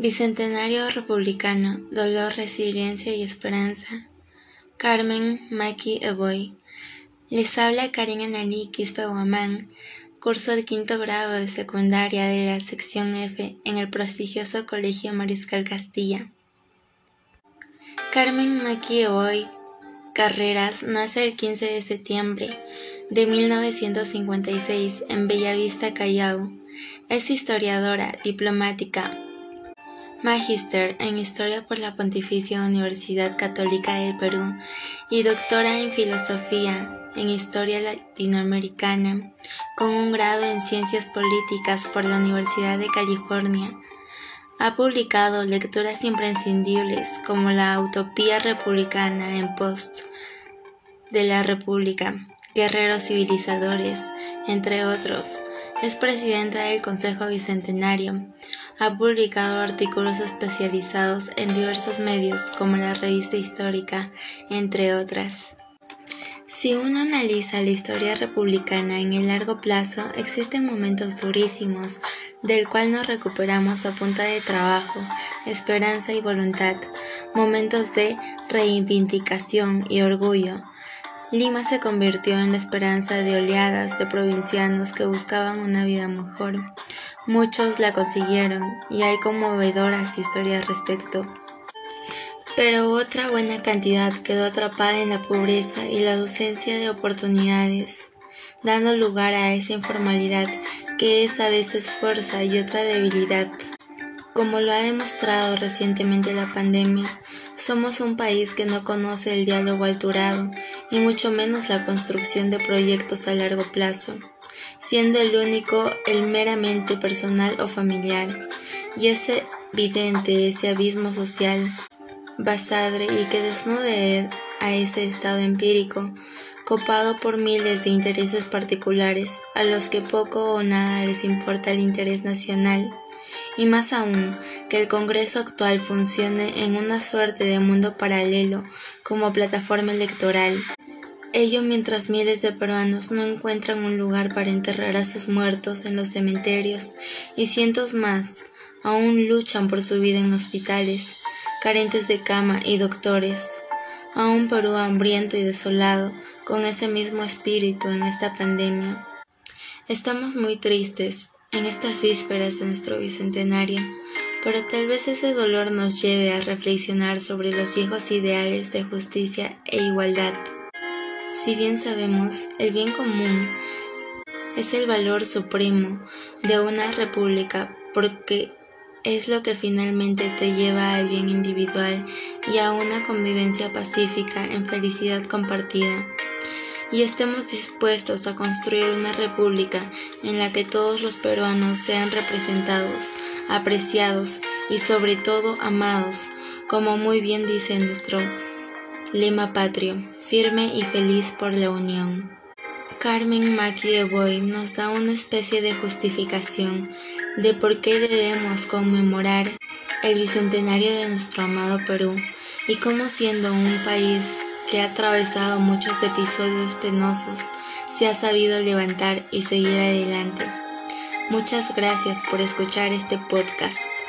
Bicentenario republicano, dolor, resiliencia y esperanza. Carmen Maki Eboy. Les habla Karen Analí Quispe Guamán, curso el quinto grado de secundaria de la sección F en el prestigioso Colegio Mariscal Castilla. Carmen Maki Eboy Carreras nace el 15 de septiembre de 1956 en Bellavista, Callao. Es historiadora, diplomática, Magíster en Historia por la Pontificia Universidad Católica del Perú y doctora en Filosofía en Historia Latinoamericana, con un grado en Ciencias Políticas por la Universidad de California. Ha publicado lecturas imprescindibles como La Utopía Republicana en Post de la República, Guerreros Civilizadores, entre otros. Es presidenta del Consejo Bicentenario. Ha publicado artículos especializados en diversos medios como la Revista Histórica, entre otras. Si uno analiza la historia republicana en el largo plazo, existen momentos durísimos, del cual nos recuperamos a punta de trabajo, esperanza y voluntad, momentos de reivindicación y orgullo. Lima se convirtió en la esperanza de oleadas de provincianos que buscaban una vida mejor. Muchos la consiguieron y hay conmovedoras historias respecto. Pero otra buena cantidad quedó atrapada en la pobreza y la ausencia de oportunidades, dando lugar a esa informalidad que es a veces fuerza y otra debilidad. Como lo ha demostrado recientemente la pandemia, somos un país que no conoce el diálogo alturado y mucho menos la construcción de proyectos a largo plazo siendo el único el meramente personal o familiar, y es evidente ese abismo social basadre y que desnude a ese estado empírico, copado por miles de intereses particulares a los que poco o nada les importa el interés nacional, y más aún que el Congreso actual funcione en una suerte de mundo paralelo como plataforma electoral Ello mientras miles de peruanos no encuentran un lugar para enterrar a sus muertos en los cementerios y cientos más aún luchan por su vida en hospitales, carentes de cama y doctores. A un Perú hambriento y desolado con ese mismo espíritu en esta pandemia. Estamos muy tristes en estas vísperas de nuestro bicentenario, pero tal vez ese dolor nos lleve a reflexionar sobre los viejos ideales de justicia e igualdad si bien sabemos, el bien común es el valor supremo de una república porque es lo que finalmente te lleva al bien individual y a una convivencia pacífica en felicidad compartida. Y estemos dispuestos a construir una república en la que todos los peruanos sean representados, apreciados y sobre todo amados, como muy bien dice nuestro lema patrio, firme y feliz por la unión. Carmen Maki Boy nos da una especie de justificación de por qué debemos conmemorar el bicentenario de nuestro amado Perú y cómo siendo un país que ha atravesado muchos episodios penosos, se ha sabido levantar y seguir adelante. Muchas gracias por escuchar este podcast.